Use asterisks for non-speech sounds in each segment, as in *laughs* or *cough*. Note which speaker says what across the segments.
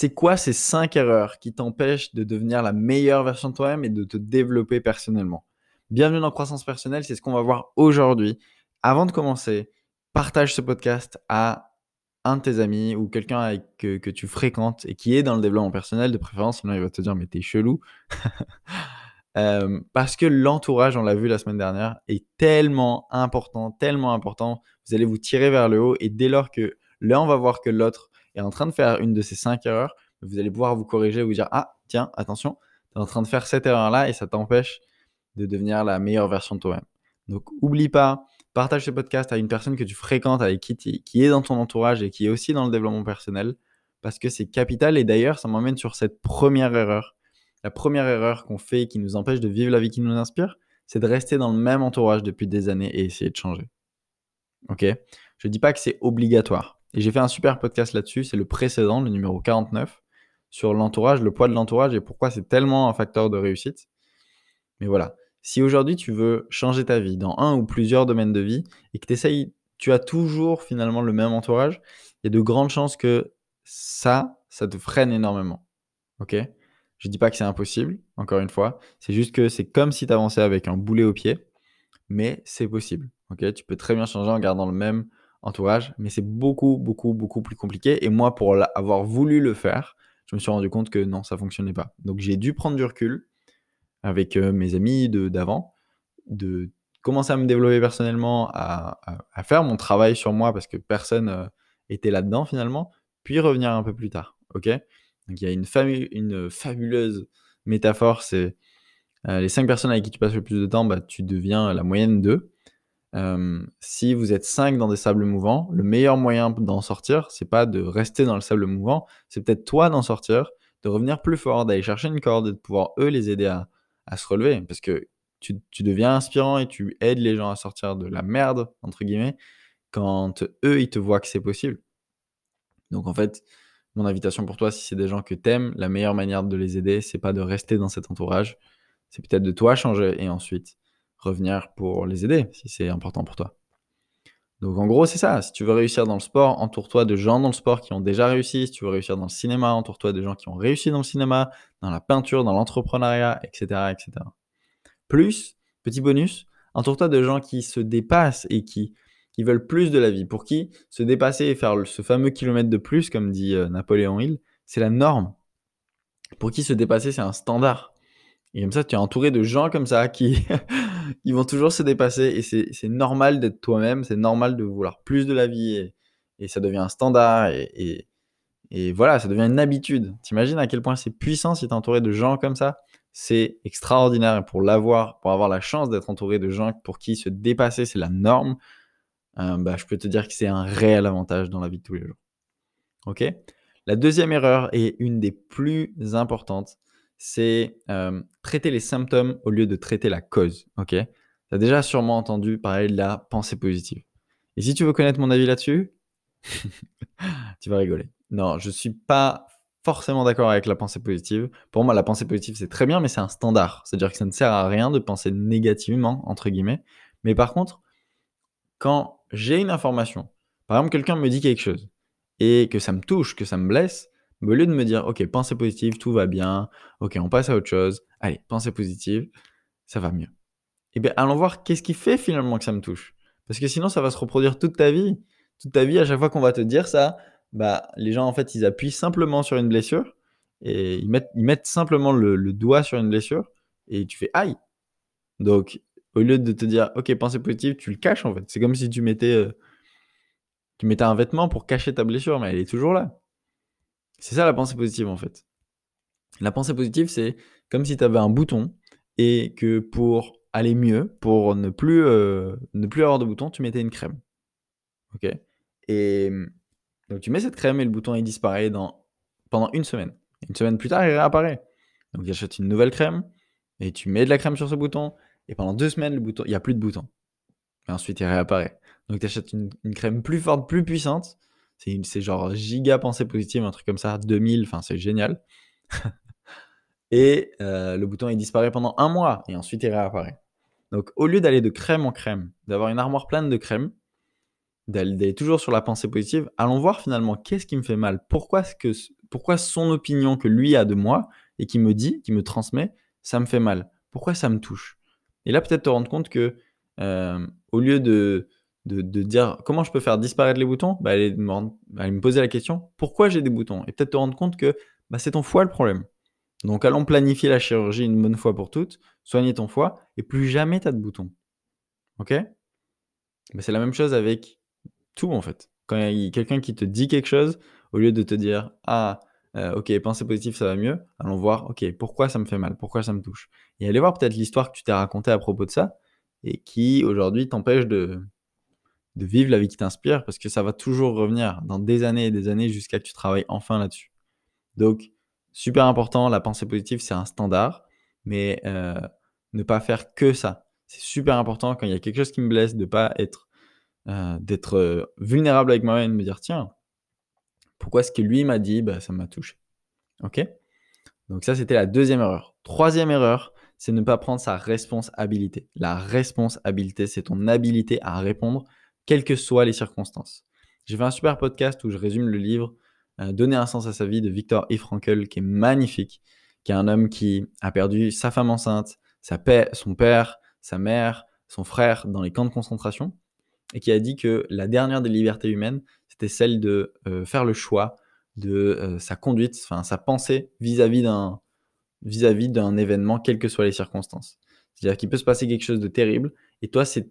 Speaker 1: C'est quoi ces 5 erreurs qui t'empêchent de devenir la meilleure version de toi-même et de te développer personnellement? Bienvenue dans Croissance Personnelle, c'est ce qu'on va voir aujourd'hui. Avant de commencer, partage ce podcast à un de tes amis ou quelqu'un que, que, tu fréquentes et qui est dans le développement personnel de préférence, sinon il va te dire mais t'es chelou. *laughs* Euh, parce que l'entourage, on l'a vu la semaine dernière, est tellement important, tellement important. Vous allez vous tirer vers le haut et dès lors que l'un va voir que l'autre en train de faire une de ces cinq erreurs, vous allez pouvoir vous corriger, vous dire Ah, tiens, attention, tu es en train de faire cette erreur-là et ça t'empêche de devenir la meilleure version de toi-même. Donc, oublie pas, partage ce podcast à une personne que tu fréquentes, avec qui, qui est dans ton entourage et qui est aussi dans le développement personnel, parce que c'est capital. Et d'ailleurs, ça m'emmène sur cette première erreur. La première erreur qu'on fait qui nous empêche de vivre la vie qui nous inspire, c'est de rester dans le même entourage depuis des années et essayer de changer. Ok? Je ne dis pas que c'est obligatoire. Et j'ai fait un super podcast là-dessus, c'est le précédent, le numéro 49, sur l'entourage, le poids de l'entourage et pourquoi c'est tellement un facteur de réussite. Mais voilà, si aujourd'hui tu veux changer ta vie dans un ou plusieurs domaines de vie et que tu tu as toujours finalement le même entourage, il y a de grandes chances que ça, ça te freine énormément. Ok? Je dis pas que c'est impossible, encore une fois, c'est juste que c'est comme si tu avançais avec un boulet au pied, mais c'est possible. Ok? Tu peux très bien changer en gardant le même entourage, mais c'est beaucoup, beaucoup, beaucoup plus compliqué. Et moi, pour avoir voulu le faire, je me suis rendu compte que non, ça fonctionnait pas. Donc j'ai dû prendre du recul avec euh, mes amis d'avant, de, commencer à me développer personnellement, à, faire mon travail sur moi parce que personne euh, était là-dedans finalement, puis revenir un peu plus tard. Ok? Donc il y a une, fabuleuse métaphore, c'est euh, les cinq personnes avec qui tu passes le plus de temps, bah, tu deviens la moyenne d'eux si vous êtes 5 dans des sables mouvants, le meilleur moyen d'en sortir, c'est pas de rester dans le sable mouvant, c'est peut-être toi d'en sortir, de revenir plus fort, d'aller chercher une corde et de pouvoir eux les aider à, se relever. Parce que tu, deviens inspirant et tu aides les gens à sortir de la merde, entre guillemets, quand eux, ils te voient que c'est possible. Donc en fait, mon invitation pour toi, si c'est des gens que t'aimes, la meilleure manière de les aider, c'est pas de rester dans cet entourage, c'est peut-être de toi changer et ensuite revenir pour les aider si c'est important pour toi. Donc en gros, c'est ça. Si tu veux réussir dans le sport, entoure-toi de gens dans le sport qui ont déjà réussi. Si tu veux réussir dans le cinéma, entoure-toi de gens qui ont réussi dans le cinéma, dans la peinture, dans l'entrepreneuriat, etc., etc. Plus, petit bonus, entoure-toi de gens qui se dépassent et qui, qui veulent plus de la vie. Pour qui se dépasser et faire ce fameux kilomètre de plus, comme dit euh, Napoléon Hill, c'est la norme. Pour qui se dépasser, c'est un standard. Et comme ça, tu es entouré de gens comme ça qui, *laughs* ils vont toujours se dépasser et c'est normal d'être toi-même, c'est normal de vouloir plus de la vie et, ça devient un standard et, et, voilà, ça devient une habitude. T'imagines à quel point c'est puissant si tu es entouré de gens comme ça? C'est extraordinaire et pour l'avoir, pour avoir la chance d'être entouré de gens pour qui se dépasser c'est la norme, euh, bah, je peux te dire que c'est un réel avantage dans la vie de tous les jours. Ok? La deuxième erreur est une des plus importantes c'est traiter les symptômes au lieu de traiter la cause. Ok? Tu as déjà sûrement entendu parler de la pensée positive. Et si tu veux connaître mon avis là-dessus, *laughs* tu vas rigoler. Non, je ne suis pas forcément d'accord avec la pensée positive. Pour moi, la pensée positive, c'est très bien, mais c'est un standard. C'est-à-dire que ça ne sert à rien de penser négativement, entre guillemets. Mais par contre, quand j'ai une information, par exemple, quelqu'un me dit quelque chose, et que ça me touche, que ça me blesse, au lieu de me dire, ok, pensée positive, tout va bien, ok, on passe à autre chose, allez, pensée positive, ça va mieux. Eh bien, allons voir qu'est-ce qui fait finalement que ça me touche. Parce que sinon, ça va se reproduire toute ta vie. Toute ta vie, à chaque fois qu'on va te dire ça, bah, les gens, en fait, ils appuient simplement sur une blessure et ils mettent, ils mettent simplement le, doigt sur une blessure et tu fais aïe. Donc, au lieu de te dire, ok, pensée positive, tu le caches en fait. C'est comme si tu mettais, euh, tu mettais un vêtement pour cacher ta blessure, mais elle est toujours là. C'est ça la pensée positive en fait. La pensée positive, c'est comme si tu avais un bouton et que pour aller mieux, pour ne plus, euh, avoir de bouton, tu mettais une crème. Ok? Et donc tu mets cette crème et le bouton il disparaît pendant une semaine. Une semaine plus tard, il réapparaît. Donc tu achètes une nouvelle crème Et tu mets de la crème sur ce bouton, et pendant deux semaines, le bouton, il n'y a plus de bouton. Et ensuite, il réapparaît. Donc, tu achètes une, crème plus forte, plus puissante. C'est genre giga pensée positive, un truc comme ça, 2000, enfin, c'est génial. *laughs* et euh, le bouton, il disparaît pendant un mois, et ensuite, il réapparaît. Donc, au lieu d'aller de crème en crème, d'avoir une armoire pleine de crème, d'aller toujours sur la pensée positive, allons voir finalement qu'est-ce qui me fait mal. Pourquoi, que, pourquoi son opinion que lui a de moi et qui me dit, qui me transmet, ça me fait mal? Pourquoi ça me touche? Et là, peut-être te rendre compte que euh, au lieu de, de, dire comment je peux faire disparaître les boutons, bah, aller, me, poser la question pourquoi j'ai des boutons? Et peut-être te rendre compte que bah, c'est ton foie le problème. Donc allons planifier la chirurgie une bonne fois pour toutes, soigner ton foie et plus jamais tu de boutons. Ok? Bah, C'est la même chose avec tout en fait. Quand il y a quelqu'un qui te dit quelque chose, au lieu de te dire ah euh, ok pensée positive ça va mieux, allons voir ok pourquoi ça me fait mal, pourquoi ça me touche? Et allez voir peut-être l'histoire que tu t'es racontée à propos de ça et qui aujourd'hui t'empêche de, de vivre la vie qui t'inspire parce que ça va toujours revenir dans des années et des années jusqu'à que tu travailles enfin là-dessus. Donc super important, la pensée positive c'est un standard, mais euh, ne pas faire que ça. C'est super important quand il y a quelque chose qui me blesse de pas être euh, d'être euh, vulnérable avec moi-même, de me dire tiens, pourquoi ce que lui m'a dit, bah, ça m'a touché? Ok? Donc ça, c'était la deuxième erreur. Troisième erreur, c'est ne pas prendre sa responsabilité. La responsabilité, c'est ton habilité à répondre, quelles que soient les circonstances. J'ai fait un super podcast où je résume le livre euh, Donner un sens à sa vie de Victor E. Frankl, qui est magnifique, qui est un homme qui a perdu sa femme enceinte, sa son père, sa mère, son frère dans les camps de concentration et qui a dit que la dernière des libertés humaines, c'était celle de euh, faire le choix de euh, sa conduite, enfin sa pensée vis-à-vis d'un vis-à-vis d'un événement, quelles que soient les circonstances. C'est-à-dire qu'il peut se passer quelque chose de terrible, et toi, c'est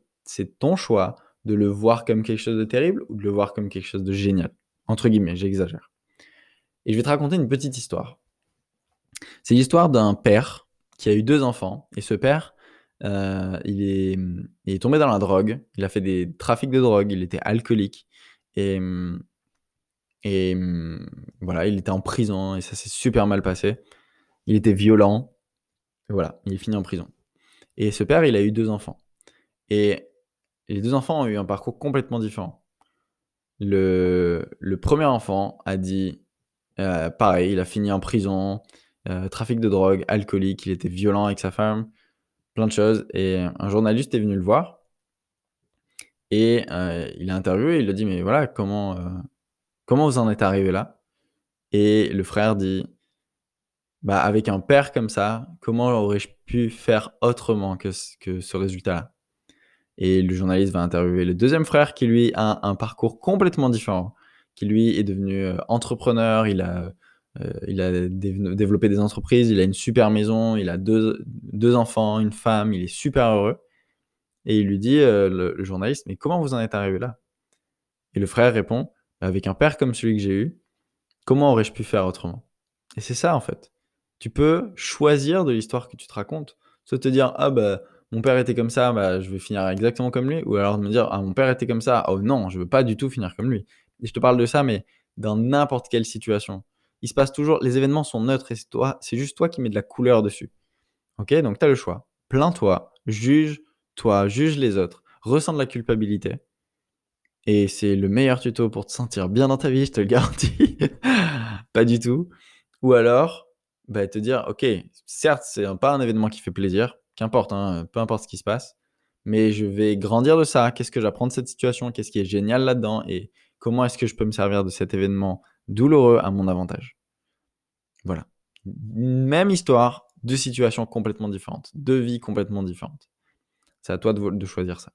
Speaker 1: ton choix de le voir comme quelque chose de terrible ou de le voir comme quelque chose de génial. Entre guillemets, j'exagère. Et je vais te raconter une petite histoire. C'est l'histoire d'un père qui a eu deux enfants, et ce père, euh, il, est, il est tombé dans la drogue. Il a fait des trafics de drogue. Il était alcoolique. Et, et voilà, il était en prison et ça s'est super mal passé. Il était violent. Et voilà, il est fini en prison. Et ce père, il a eu deux enfants. Et les deux enfants ont eu un parcours complètement différent. Le, premier enfant a dit, euh, pareil, il a fini en prison, euh, trafic de drogue, alcoolique, il était violent avec sa femme plein de choses. Et un journaliste est venu le voir et euh, il a interviewé. Il a dit Mais voilà, comment, comment vous en êtes arrivé là? Et le frère dit bah, Avec un père comme ça, comment aurais-je pu faire autrement que, que ce résultat-là? Et le journaliste va interviewer le deuxième frère qui, lui, a un, parcours complètement différent, qui, lui, est devenu euh, entrepreneur. Il a euh, il a développé des entreprises, il a une super maison, il a deux, enfants, une femme, il est super heureux. Et il lui dit, euh, le, journaliste, mais comment vous en êtes arrivé là? Et le frère répond, avec un père comme celui que j'ai eu, comment aurais-je pu faire autrement? Et c'est ça en fait. Tu peux choisir de l'histoire que tu te racontes. Soit te dire, ah bah mon père était comme ça, bah, je vais finir exactement comme lui. Ou alors de me dire, ah mon père était comme ça, oh non, je veux pas du tout finir comme lui. Et je te parle de ça, mais dans n'importe quelle situation il se passe toujours, les événements sont neutres et c'est toi, c'est juste toi qui mets de la couleur dessus. Ok, donc tu as le choix. Plains-toi, juge-toi, juge les autres, ressens de la culpabilité. Et c'est le meilleur tuto pour te sentir bien dans ta vie, je te le garantis. *laughs* pas du tout. Ou alors, bah, te dire, ok, certes, c'est pas un événement qui fait plaisir, qu'importe, hein, peu importe ce qui se passe, mais je vais grandir de ça. Qu'est-ce que j'apprends de cette situation? Qu'est-ce qui est génial là-dedans? Et comment est-ce que je peux me servir de cet événement douloureux à mon avantage? Voilà. Même histoire, deux situations complètement différentes, deux vies complètement différentes. C'est à toi de, choisir ça.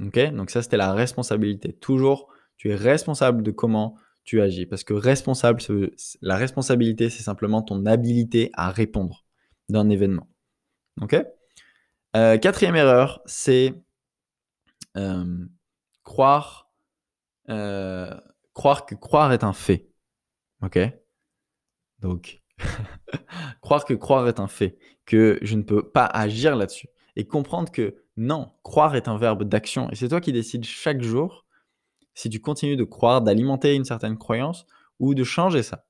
Speaker 1: Ok? Donc ça, c'était la responsabilité. Toujours, tu es responsable de comment tu agis. Parce que responsable, la responsabilité, c'est simplement ton habilité à répondre d'un événement. Ok? Euh, Quatrième erreur, c'est euh, croire, euh, croire que croire est un fait. Ok? Donc, *laughs* croire que croire est un fait, que je ne peux pas agir là-dessus. Et comprendre que non, croire est un verbe d'action. Et c'est toi qui décides chaque jour si tu continues de croire, d'alimenter une certaine croyance ou de changer ça.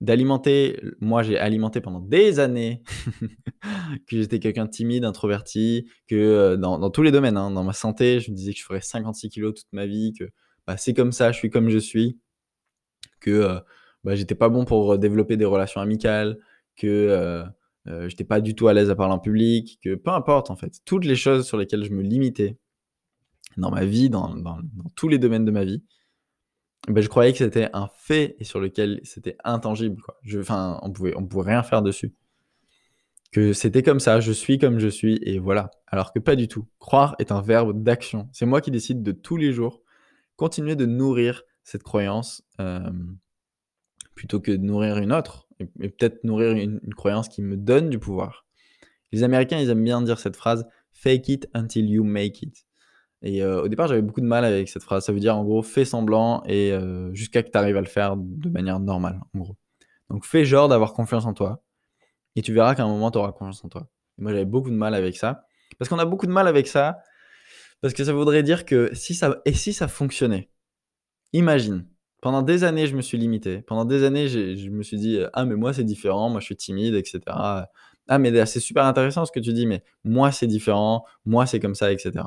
Speaker 1: D'alimenter. Moi, j'ai alimenté pendant des années *laughs* que j'étais quelqu'un de timide, introverti, que euh, dans, tous les domaines, hein, dans ma santé, je me disais que je ferais 56 kilos toute ma vie, que bah, c'est comme ça, je suis comme je suis, que euh, bah, j'étais pas bon pour développer des relations amicales, que euh, euh, j'étais pas du tout à l'aise à parler en public, que peu importe en fait, toutes les choses sur lesquelles je me limitais dans ma vie, dans, tous les domaines de ma vie, ben, je croyais que c'était un fait et sur lequel c'était intangible. On pouvait, on pouvait rien faire dessus. Que c'était comme ça, je suis comme je suis et voilà. Alors que pas du tout. Croire est un verbe d'action. C'est moi qui décide de tous les jours continuer de nourrir cette croyance euh, plutôt que de nourrir une autre et, peut-être nourrir une, croyance qui me donne du pouvoir. Les Américains, ils aiment bien dire cette phrase fake it until you make it. Et euh, au départ, j'avais beaucoup de mal avec cette phrase. Ça veut dire en gros, fais semblant et euh, jusqu'à que tu arrives à le faire de manière normale, en gros. Donc fais genre d'avoir confiance en toi et tu verras qu'à un moment, tu auras confiance en toi. moi, j'avais beaucoup de mal avec ça. Parce qu'on a beaucoup de mal avec ça, parce que ça voudrait dire que si ça, et si ça fonctionnait Imagine, pendant des années, je me suis limité. Pendant des années, je me suis dit, ah, mais moi, c'est différent, moi, je suis timide, etc. Ah, mais c'est super intéressant ce que tu dis, mais moi, c'est différent, moi, c'est comme ça, etc.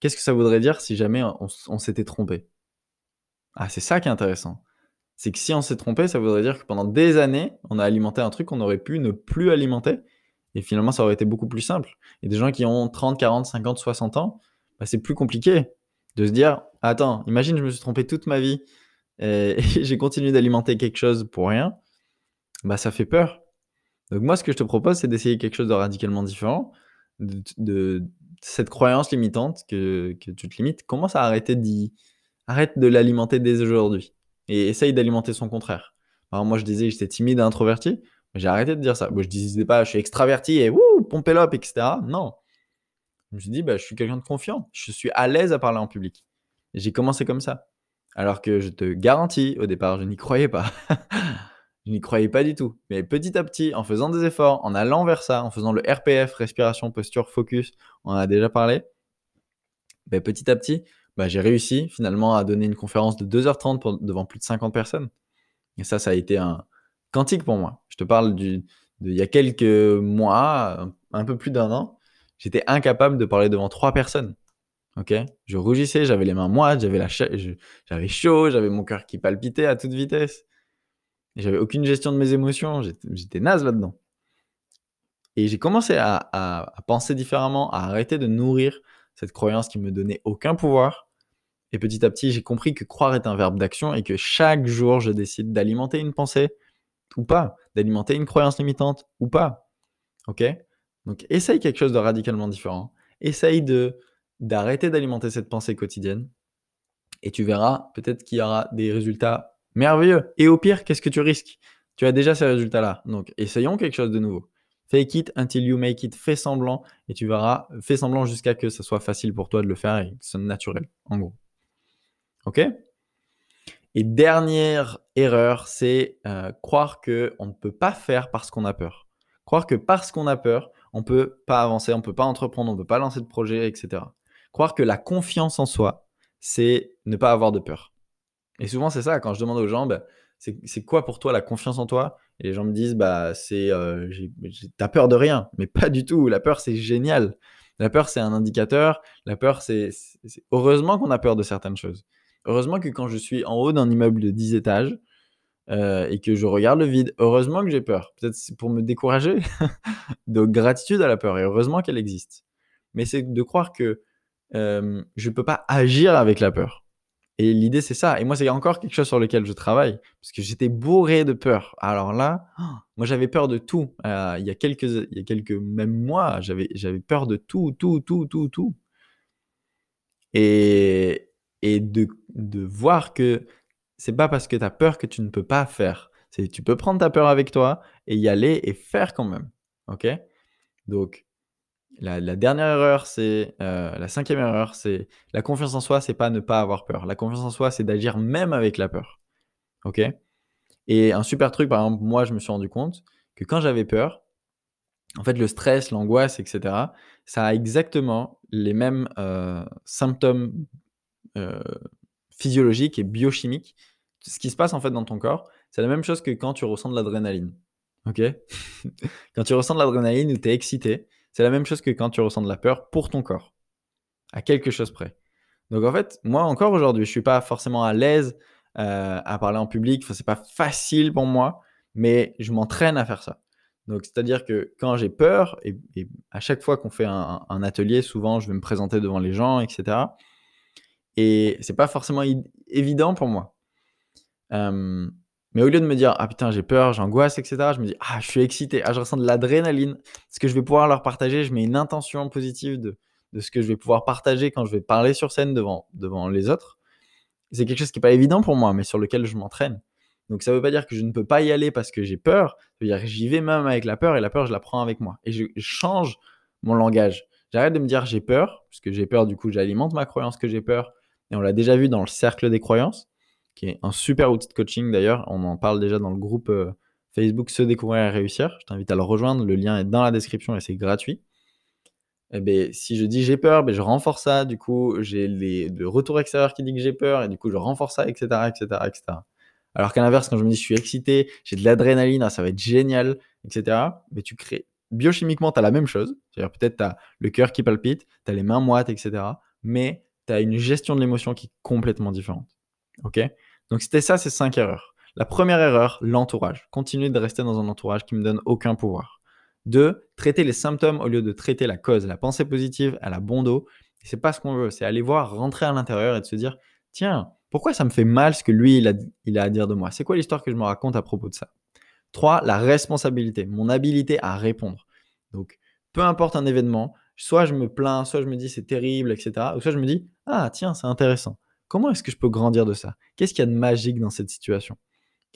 Speaker 1: Qu'est-ce que ça voudrait dire si jamais on, s'était trompé? Ah, c'est ça qui est intéressant. C'est que si on s'est trompé, ça voudrait dire que pendant des années, on a alimenté un truc qu'on aurait pu ne plus alimenter. Et finalement, ça aurait été beaucoup plus simple. Et des gens qui ont 30, 40, 50, 60 ans, bah, c'est plus compliqué de se dire, attends, imagine, je me suis trompé toute ma vie et, *laughs* j'ai continué d'alimenter quelque chose pour rien, bah ça fait peur. Donc moi, ce que je te propose, c'est d'essayer quelque chose de radicalement différent, de, cette croyance limitante que, tu te limites. Commence à arrêter d'y... Arrête de l'alimenter dès aujourd'hui et essaye d'alimenter son contraire. Alors moi, je disais j'étais timide et introverti, j'ai arrêté de dire ça. Moi, je disais pas, je suis extraverti et wouh, pompez l'op, etc. Non. Je me suis dit, bah, je suis quelqu'un de confiant. Je suis à l'aise à parler en public. J'ai commencé comme ça. Alors que je te garantis, au départ, je n'y croyais pas. *laughs* je n'y croyais pas du tout. Mais petit à petit, en faisant des efforts, en allant vers ça, en faisant le RPF, respiration, posture, focus, on en a déjà parlé, ben, petit à petit, ben, j'ai réussi finalement à donner une conférence de 2h30 devant plus de 50 personnes. Et ça, ça a été un quantique pour moi. Je te parle du, il y a quelques mois, un peu plus d'un an, j'étais incapable de parler devant trois personnes. Ok, je rougissais, j'avais les mains moites, j'avais la j'avais chaud, j'avais mon cœur qui palpitait à toute vitesse. J'avais aucune gestion de mes émotions, j'étais naze là-dedans. Et j'ai commencé à, penser différemment, à arrêter de nourrir cette croyance qui me donnait aucun pouvoir. Et petit à petit, j'ai compris que croire est un verbe d'action et que chaque jour, je décide d'alimenter une pensée ou pas, d'alimenter une croyance limitante ou pas. Ok? Donc, essaye quelque chose de radicalement différent. Essaye de d'arrêter d'alimenter cette pensée quotidienne et tu verras peut-être qu'il y aura des résultats merveilleux. Et au pire, qu'est-ce que tu risques? Tu as déjà ces résultats-là. Donc, essayons quelque chose de nouveau. Fake it until you make it. Fais semblant et tu verras. Fais semblant jusqu'à que ce soit facile pour toi de le faire et que ce soit naturel, en gros. Ok? Et dernière erreur, c'est euh, croire que on ne peut pas faire parce qu'on a peur. Croire que parce qu'on a peur, on ne peut pas avancer, on ne peut pas entreprendre, on ne peut pas lancer de projet, etc croire que la confiance en soi, c'est ne pas avoir de peur. Et souvent, c'est ça, quand je demande aux gens, bah, c'est quoi pour toi la confiance en toi? Et les gens me disent, bah, c'est, euh, t'as peur de rien, mais pas du tout. La peur, c'est génial. La peur, c'est un indicateur. La peur, c'est. Heureusement qu'on a peur de certaines choses. Heureusement que quand je suis en haut d'un immeuble de 10 étages euh, et que je regarde le vide, heureusement que j'ai peur. Peut-être c'est pour me décourager. *laughs* de gratitude à la peur. Et heureusement qu'elle existe. Mais c'est de croire que je je peux pas agir avec la peur. Et l'idée, c'est ça. Et moi, c'est encore quelque chose sur lequel je travaille, parce que j'étais bourré de peur. Alors là, *gasps* moi, j'avais peur de tout. Euh, il y a quelques, il y a quelques même mois, j'avais, j'avais peur de tout, tout, tout, tout, tout. Et, et de, de voir que c'est pas parce que tu as peur que tu ne peux pas faire. C'est tu peux prendre ta peur avec toi et y aller et faire quand même. Ok? Donc, la, dernière erreur, c'est euh, la cinquième erreur, c'est la confiance en soi, c'est pas ne pas avoir peur. La confiance en soi, c'est d'agir même avec la peur. Ok? Et un super truc, par exemple, moi, je me suis rendu compte que quand j'avais peur, en fait, le stress, l'angoisse, etc., ça a exactement les mêmes euh, symptômes euh, physiologiques et biochimiques. Ce qui se passe en fait dans ton corps, c'est la même chose que quand tu ressens de l'adrénaline. Ok? *laughs* Quand tu ressens de l'adrénaline ou tu excité, c'est la même chose que quand tu ressens de la peur pour ton corps. À quelque chose près. Donc en fait, moi encore aujourd'hui, je suis pas forcément à l'aise euh, à parler en public. Enfin, c'est pas facile pour moi, mais je m'entraîne à faire ça. Donc c'est-à-dire que quand j'ai peur, et, à chaque fois qu'on fait un, atelier, souvent je vais me présenter devant les gens, etc. Et c'est pas forcément évident pour moi. Euh, mais au lieu de me dire, ah putain, j'ai peur, j'angoisse, etc., je me dis, ah, je suis excité, ah, je ressens de l'adrénaline. Ce que je vais pouvoir leur partager, je mets une intention positive de, de ce que je vais pouvoir partager quand je vais parler sur scène devant, devant les autres. C'est quelque chose qui n'est pas évident pour moi, mais sur lequel je m'entraîne. Donc ça ne veut pas dire que je ne peux pas y aller parce que j'ai peur. Ça veut dire que j'y vais même avec la peur et la peur, je la prends avec moi. Et je, change mon langage. J'arrête de me dire j'ai peur, parce que j'ai peur, du coup, j'alimente ma croyance que j'ai peur. Et on l'a déjà vu dans le cercle des croyances qui est un super outil de coaching d'ailleurs. On en parle déjà dans le groupe euh, Facebook Se découvrir et réussir. Je t'invite à le rejoindre. Le lien est dans la description et c'est gratuit. Eh ben, si je dis j'ai peur, ben, je renforce ça. Du coup, j'ai le retour extérieur qui dit que j'ai peur et du coup, je renforce ça, etc. etc., etc. Alors qu'à l'inverse, quand je me dis je suis excité, j'ai de l'adrénaline, ah, ça va être génial, etc. Mais tu crées biochimiquement, tu as la même chose. C'est-à-dire peut-être tu as le cœur qui palpite, tu as les mains moites, etc. Mais tu as une gestion de l'émotion qui est complètement différente. OK? Donc, c'était ça, ces cinq erreurs. La première erreur, l'entourage. Continuer de rester dans un entourage qui me donne aucun pouvoir. Deux, traiter les symptômes au lieu de traiter la cause. La pensée positive, elle a bon dos. C'est pas ce qu'on veut. C'est aller voir, rentrer à l'intérieur et de se dire tiens, pourquoi ça me fait mal ce que lui, a, à dire de moi? C'est quoi l'histoire que je me raconte à propos de ça Trois, la responsabilité, mon habilité à répondre. Donc, peu importe un événement, soit je me plains, soit je me dis c'est terrible, etc. Ou soit je me dis ah tiens, c'est intéressant. Comment est-ce que je peux grandir de ça? Qu'est-ce qu'il y a de magique dans cette situation?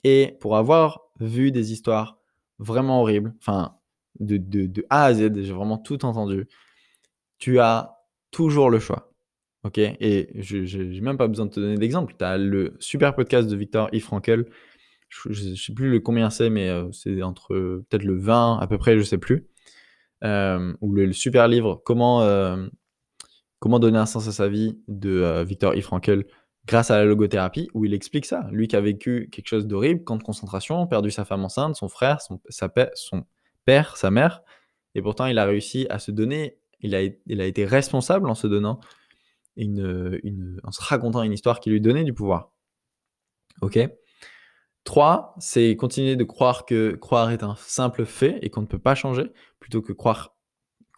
Speaker 1: Et pour avoir vu des histoires vraiment horribles, enfin, de, A à Z, j'ai vraiment tout entendu, tu as toujours le choix. Ok? Et je n'ai même pas besoin de te donner d'exemple. Tu as le super podcast de Victor E. Frankel. Je ne sais plus le combien c'est, mais euh, c'est entre peut-être le 20 à peu près, je sais plus. Euh, ou le, super livre Comment, euh, Comment donner un sens à sa vie de euh, Victor E. Frankel grâce à la logothérapie, où il explique ça. Lui qui a vécu quelque chose d'horrible, camp de concentration, perdu sa femme enceinte, son frère, son, sa son père, sa mère, et pourtant il a réussi à se donner, il a, été responsable en se donnant, une, en se racontant une histoire qui lui donnait du pouvoir. Ok Trois, c'est continuer de croire que croire est un simple fait et qu'on ne peut pas changer, plutôt que croire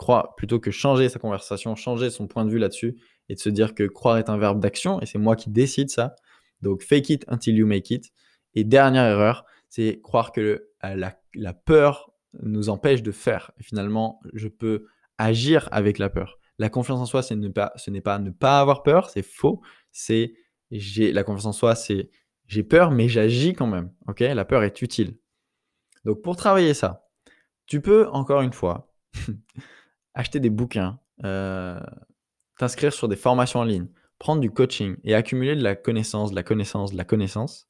Speaker 1: croire, plutôt que changer sa conversation, changer son point de vue là-dessus et de se dire que croire est un verbe d'action et c'est moi qui décide ça. Donc fake it until you make it. Et dernière erreur, c'est croire que euh, la, peur nous empêche de faire. Finalement, je peux agir avec la peur. La confiance en soi, ne pas, ce n'est pas ne pas avoir peur, c'est faux. C'est j'ai la confiance en soi, c'est j'ai peur, mais j'agis quand même. Ok, la peur est utile. Donc pour travailler ça, tu peux encore une fois *laughs* acheter des bouquins, euh, t'inscrire sur des formations en ligne, prendre du coaching et accumuler de la connaissance, de la connaissance, de la connaissance.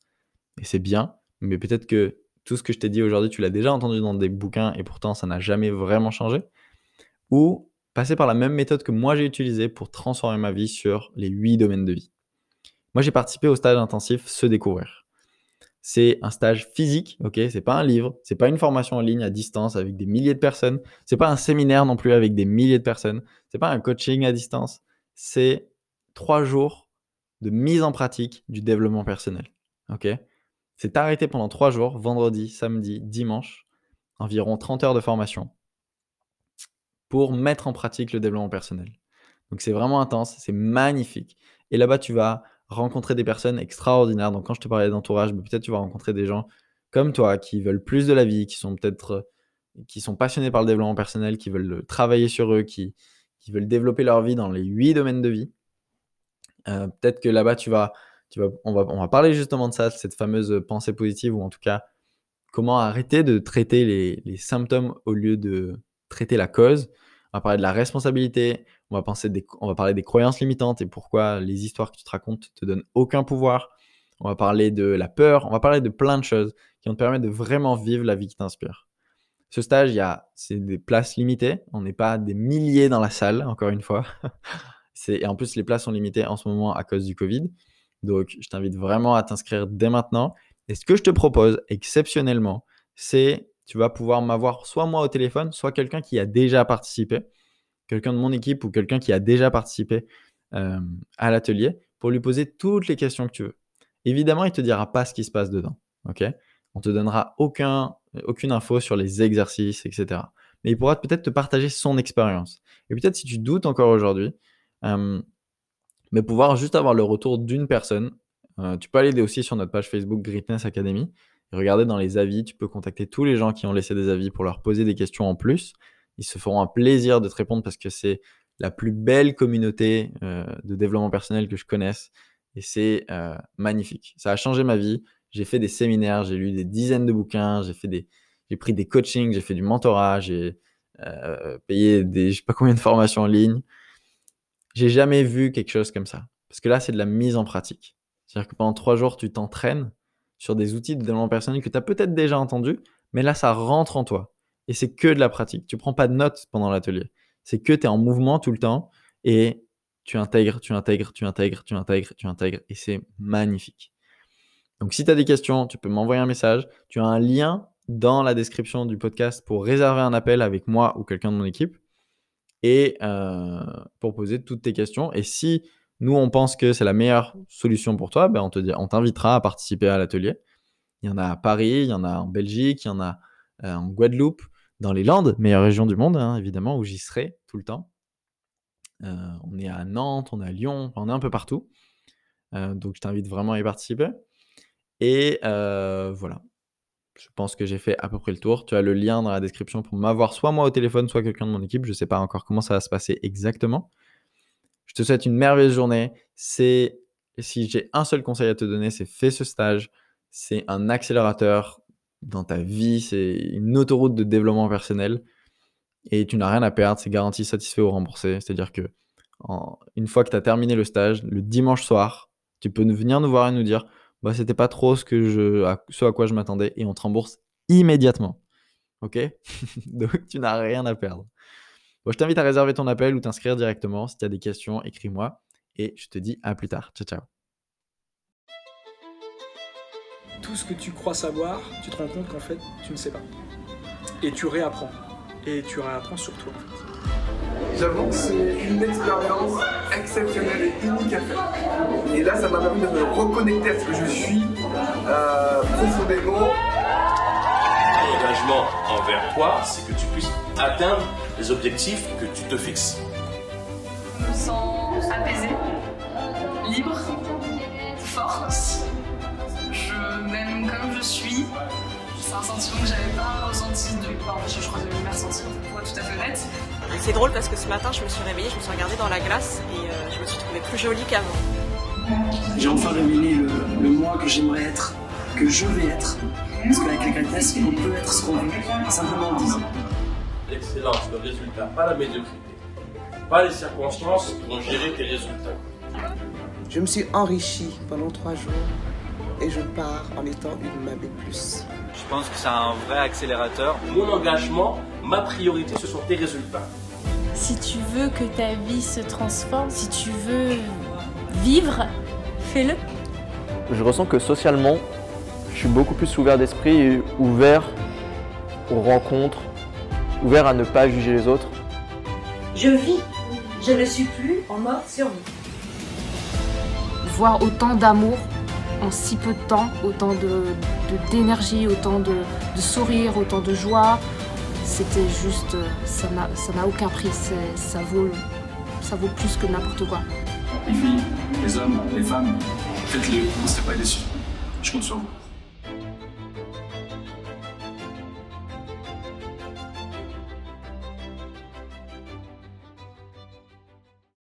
Speaker 1: Et c'est bien, mais peut-être que tout ce que je t'ai dit aujourd'hui, tu l'as déjà entendu dans des bouquins et pourtant ça n'a jamais vraiment changé. Ou passer par la même méthode que moi j'ai utilisée pour transformer ma vie sur les huit domaines de vie. Moi j'ai participé au stage intensif Se découvrir c'est un stage physique, ok C'est pas un livre, c'est pas une formation en ligne à distance avec des milliers de personnes, c'est pas un séminaire non plus avec des milliers de personnes, c'est pas un coaching à distance, c'est trois jours de mise en pratique du développement personnel, ok? C'est arrêté pendant trois jours, vendredi, samedi, dimanche, environ 30 heures de formation pour mettre en pratique le développement personnel. Donc c'est vraiment intense, c'est magnifique. Et là-bas, tu vas rencontrer des personnes extraordinaires. Donc, quand je te parlais d'entourage, peut-être tu vas rencontrer des gens comme toi qui veulent plus de la vie, qui sont peut-être euh, qui sont passionnés par le développement personnel, qui veulent euh, travailler sur eux, qui, veulent développer leur vie dans les huit domaines de vie. Euh, peut-être que là-bas, tu vas, tu vas, on, va, on va parler justement de ça, cette fameuse pensée positive, ou en tout cas, comment arrêter de traiter les symptômes au lieu de traiter la cause. On va parler de la responsabilité, on va, penser on va parler des croyances limitantes et pourquoi les histoires que tu te racontes te donnent aucun pouvoir. On va parler de la peur, on va parler de plein de choses qui vont te permettre de vraiment vivre la vie qui t'inspire. Ce stage, il c'est des places limitées. On n'est pas des milliers dans la salle, encore une fois. *laughs* et en plus, les places sont limitées en ce moment à cause du Covid. Donc, je t'invite vraiment à t'inscrire dès maintenant. Et ce que je te propose exceptionnellement, c'est tu vas pouvoir m'avoir soit moi au téléphone, soit quelqu'un qui a déjà participé, quelqu'un de mon équipe ou quelqu'un qui a déjà participé euh, à l'atelier pour lui poser toutes les questions que tu veux. Évidemment, il ne te dira pas ce qui se passe dedans. On te donnera aucun, aucune info sur les exercices, etc. Mais il pourra peut-être te partager son expérience. Et peut-être si tu doutes encore aujourd'hui, euh, mais pouvoir juste avoir le retour d'une personne. Euh, tu peux aller aussi sur notre page Facebook Greatness Academy et regarder dans les avis. Tu peux contacter tous les gens qui ont laissé des avis pour leur poser des questions en plus. Ils se feront un plaisir de te répondre parce que c'est la plus belle communauté euh, de développement personnel que je connaisse. Et c'est euh, magnifique. Ça a changé ma vie. J'ai fait des séminaires, j'ai lu des dizaines de bouquins, j'ai fait des, j'ai pris des coachings, j'ai fait du mentorat, j'ai euh, payé des, je sais pas combien de formations en ligne. J'ai jamais vu quelque chose comme ça. Parce que là, c'est de la mise en pratique. C'est-à-dire que pendant trois jours, tu t'entraînes sur des outils de développement personnel que tu as peut-être déjà entendu, mais là, ça rentre en toi. Et c'est que de la pratique. Tu prends pas de notes pendant l'atelier. C'est que tu es en mouvement tout le temps et tu intègres, tu intègres, tu intègres, tu intègres, tu intègres. Et c'est magnifique. Donc, si tu as des questions, tu peux m'envoyer un message. Tu as un lien dans la description du podcast pour réserver un appel avec moi ou quelqu'un de mon équipe et euh, pour poser toutes tes questions. Et si nous, on pense que c'est la meilleure solution pour toi, ben on, t'invitera à participer à l'atelier. Il y en a à Paris, il y en a en Belgique, il y en a euh, en Guadeloupe, dans les Landes, meilleure région du monde, hein, évidemment, où j'y serai tout le temps. Euh, on est à Nantes, on est à Lyon, on est un peu partout. donc, je t'invite vraiment à y participer. Et voilà, je pense que j'ai fait à peu près le tour. Tu as le lien dans la description pour m'avoir soit moi au téléphone, soit quelqu'un de mon équipe. Je ne sais pas encore comment ça va se passer exactement. Je te souhaite une merveilleuse journée. Si j'ai un seul conseil à te donner, c'est fais ce stage. C'est un accélérateur dans ta vie, c'est une autoroute de développement personnel et tu n'as rien à perdre, c'est garanti satisfait ou remboursé. C'est-à-dire que une fois que tu as terminé le stage, le dimanche soir, tu peux venir nous voir et nous dire bah, c'était pas trop ce, que je, à, ce à quoi je m'attendais et on te rembourse immédiatement. Ok? *laughs* Donc tu n'as rien à perdre. Bon, je t'invite à réserver ton appel ou t'inscrire directement. Si tu as des questions, écris-moi et je te dis à plus tard. Ciao, ciao.
Speaker 2: Tout ce que tu crois savoir, tu te rends compte qu'en fait, tu ne sais pas. Et tu réapprends. Et tu réapprends sur toi.
Speaker 3: J'avoue que c'est une expérience exceptionnelle et unique à faire. Et là, ça m'a permis de me reconnecter à ce que je suis euh, profondément.
Speaker 4: Envers toi, c'est que tu puisses atteindre les objectifs que tu te fixes.
Speaker 5: Je me sens apaisée, libre, forte. Je m'aime comme je suis. C'est un sentiment que j'avais pas ressenti depuis. Enfin, je crois que j'avais jamais ressenti, pour être tout à fait honnête.
Speaker 6: C'est drôle parce que ce matin, je me suis réveillée, je me suis regardée dans la glace et euh, je me suis trouvée plus jolie qu'avant.
Speaker 7: J'ai enfin révélé le, le moi que j'aimerais être, que je vais être. Parce qu'avec les greatness, on peut être ce qu'on veut, simplement en disant.
Speaker 4: L'excellence, le résultat, pas la médiocrité. Pas les circonstances qui vont gérer tes résultats.
Speaker 8: Je me suis enrichi pendant trois jours et je pars en étant une Mabé plus.
Speaker 9: Je pense que c'est un vrai accélérateur.
Speaker 4: Mon engagement, ma priorité, ce sont tes résultats.
Speaker 10: Si tu veux que ta vie se transforme, si tu veux vivre, fais-le.
Speaker 11: Je ressens que socialement, je suis beaucoup plus ouvert d'esprit et ouvert aux rencontres, ouvert à ne pas juger les autres.
Speaker 12: Je vis, je ne suis plus en mode survie.
Speaker 13: Voir autant d'amour en si peu de temps, autant d'énergie, de, autant de, de sourire, autant de joie, c'était juste, ça n'a aucun prix, ça vaut, ça vaut plus que n'importe quoi.
Speaker 14: Les filles, les hommes, les femmes, faites-le, ne serez pas déçus. Je compte sur vous.